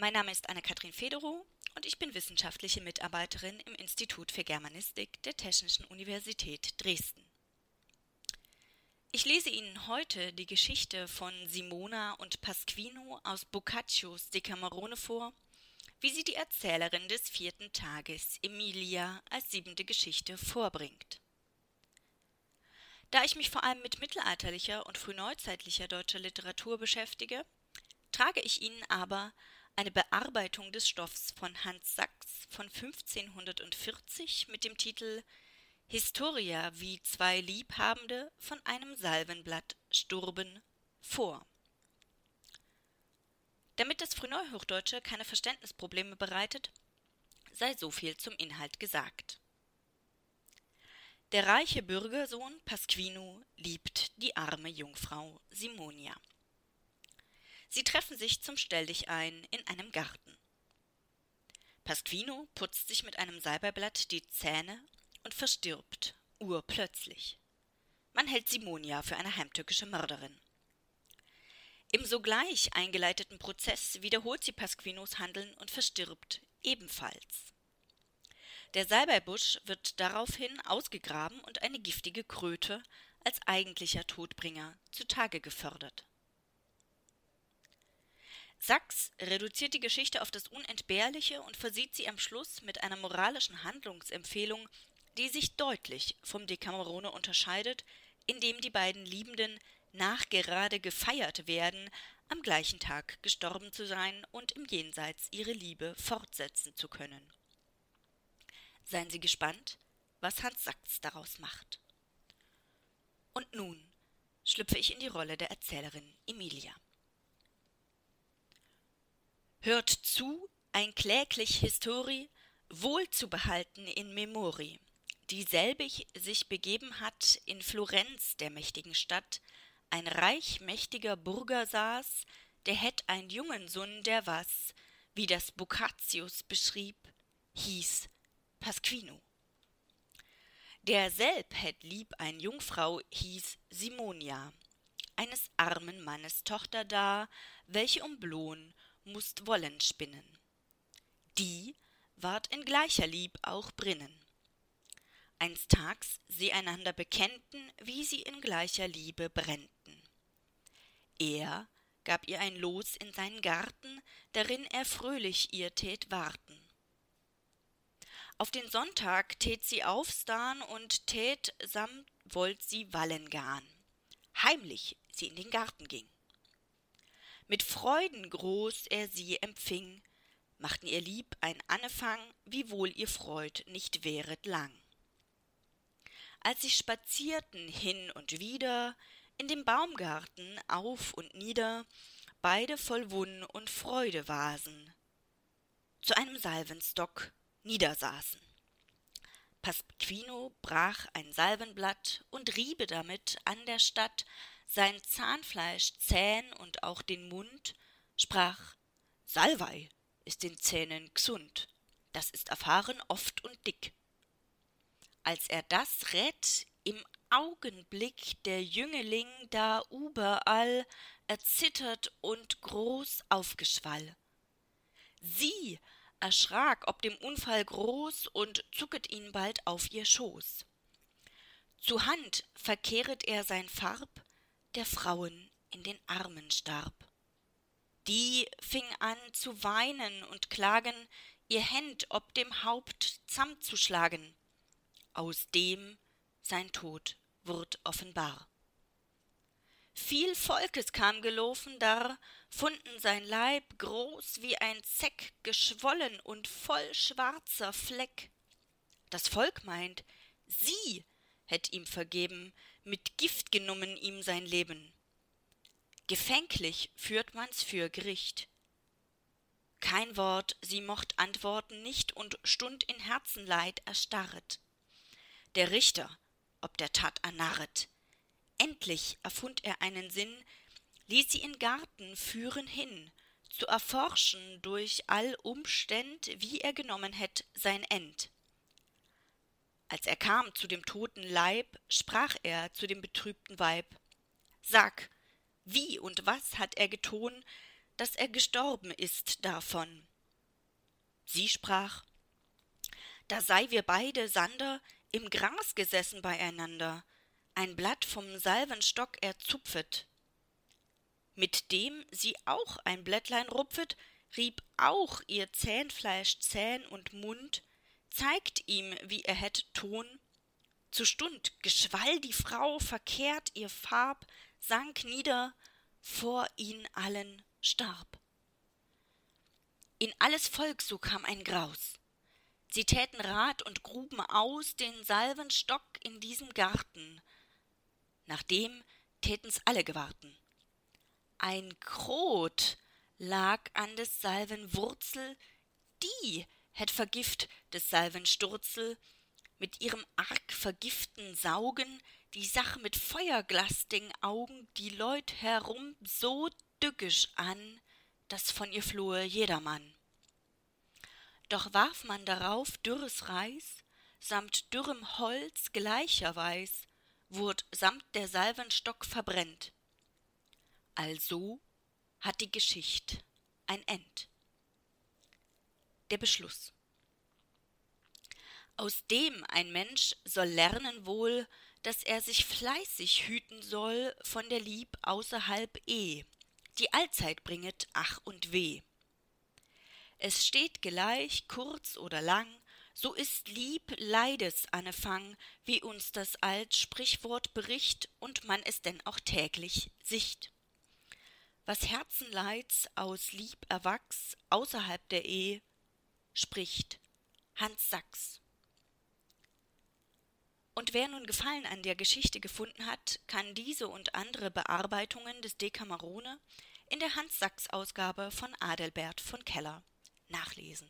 Mein Name ist Anne-Kathrin Federow und ich bin wissenschaftliche Mitarbeiterin im Institut für Germanistik der Technischen Universität Dresden. Ich lese Ihnen heute die Geschichte von Simona und Pasquino aus Boccaccios Decamerone vor, wie sie die Erzählerin des vierten Tages, Emilia, als siebente Geschichte vorbringt. Da ich mich vor allem mit mittelalterlicher und frühneuzeitlicher deutscher Literatur beschäftige, trage ich Ihnen aber eine Bearbeitung des Stoffs von Hans Sachs von 1540 mit dem Titel Historia wie zwei Liebhabende von einem Salvenblatt sturben vor. Damit das Frühneuhochdeutsche keine Verständnisprobleme bereitet, sei so viel zum Inhalt gesagt. Der reiche Bürgersohn Pasquino liebt die arme Jungfrau Simonia. Sie treffen sich zum Stelldichein in einem Garten. Pasquino putzt sich mit einem Salbeiblatt die Zähne und verstirbt, urplötzlich. Man hält Simonia für eine heimtückische Mörderin. Im sogleich eingeleiteten Prozess wiederholt sie Pasquinos Handeln und verstirbt ebenfalls. Der Salbeibusch wird daraufhin ausgegraben und eine giftige Kröte als eigentlicher Todbringer zutage gefördert. Sachs reduziert die Geschichte auf das Unentbehrliche und versieht sie am Schluss mit einer moralischen Handlungsempfehlung, die sich deutlich vom Decamerone unterscheidet, indem die beiden Liebenden nachgerade gefeiert werden, am gleichen Tag gestorben zu sein und im Jenseits ihre Liebe fortsetzen zu können. Seien Sie gespannt, was Hans Sachs daraus macht. Und nun schlüpfe ich in die Rolle der Erzählerin Emilia. Hört zu, ein kläglich Histori, wohl zu behalten in Memori, dieselbig sich begeben hat in Florenz, der mächtigen Stadt, ein reich mächtiger Burger saß, der hätt ein jungen Sohn, der was, wie das Boccatius beschrieb, hieß Pasquino. Derselb hätt lieb ein Jungfrau, hieß Simonia, eines armen Mannes Tochter da, welche um Lohn musst Wollen spinnen. Die ward in gleicher Lieb auch brinnen. Einstags sie einander bekennten, wie sie in gleicher Liebe brennten. Er gab ihr ein Los in seinen Garten, darin er fröhlich ihr tät warten. Auf den Sonntag tät sie aufstarn und tät samt wollt sie wallen gahn. Heimlich sie in den Garten ging. Mit Freuden groß er sie empfing, machten ihr lieb ein Annefang, wiewohl ihr Freud nicht wäret lang. Als sie spazierten hin und wieder in dem baumgarten auf und nieder beide voll wunn und freude wasen zu einem salvenstock niedersaßen. Pasquino brach ein salvenblatt und riebe damit an der stadt sein zahnfleisch zähn und auch den mund sprach salvei ist den zähnen gsund das ist erfahren oft und dick als er das rät, im Augenblick der Jüngeling da überall erzittert und groß aufgeschwall. Sie erschrak ob dem Unfall groß und zucket ihn bald auf ihr Schoß. Zu Hand verkehret er sein Farb, der Frauen in den Armen starb. Die fing an zu weinen und klagen, ihr Händ ob dem Haupt zamm zu schlagen aus dem sein Tod wurd offenbar. Viel Volkes kam gelaufen dar, funden sein Leib groß wie ein Zeck, geschwollen und voll schwarzer Fleck. Das Volk meint, sie hätt ihm vergeben, mit Gift genommen ihm sein Leben. Gefänglich führt man's für Gericht. Kein Wort sie mocht antworten nicht und stund in Herzenleid erstarret der Richter, ob der Tat ernarret. Endlich erfund er einen Sinn, ließ sie in Garten führen hin, zu erforschen durch all Umständ, wie er genommen hätt sein End. Als er kam zu dem toten Leib, sprach er zu dem betrübten Weib: Sag, wie und was hat er geton, dass er gestorben ist davon. Sie sprach, da sei wir beide, Sander, im Gras gesessen beieinander, ein Blatt vom Salvenstock erzupfet. Mit dem sie auch ein Blättlein rupfet, rieb auch ihr Zähnfleisch Zähn und Mund, zeigt ihm, wie er hätt Ton. Zu Stund geschwall die Frau verkehrt ihr Farb, sank nieder, vor ihn allen starb. In alles Volk so kam ein Graus. Sie täten Rat und gruben aus den Salvenstock in diesem Garten. Nachdem täten's alle gewarten. Ein Krot lag an des Salven Wurzel, die hätt Vergift des Salven Sturzel, mit ihrem arg vergiften Saugen die Sach mit feuerglastigen Augen die Leut herum so dückisch an, dass von ihr flohe jedermann. Doch warf man darauf dürres Reis, samt dürrem Holz gleicherweis, wurd samt der Salvenstock verbrennt. Also hat die Geschicht ein End. Der Beschluss. Aus dem ein Mensch soll lernen wohl, dass er sich fleißig hüten soll von der Lieb außerhalb eh, die allzeit bringet Ach und Weh es steht gleich kurz oder lang so ist lieb leides Fang, wie uns das alt Sprichwort bericht und man es denn auch täglich sicht. Was Herzenleids aus Lieb erwachs außerhalb der Ehe, spricht Hans Sachs. Und wer nun Gefallen an der Geschichte gefunden hat, kann diese und andere Bearbeitungen des Decamerone in der Hans Sachs Ausgabe von Adelbert von Keller nachlesen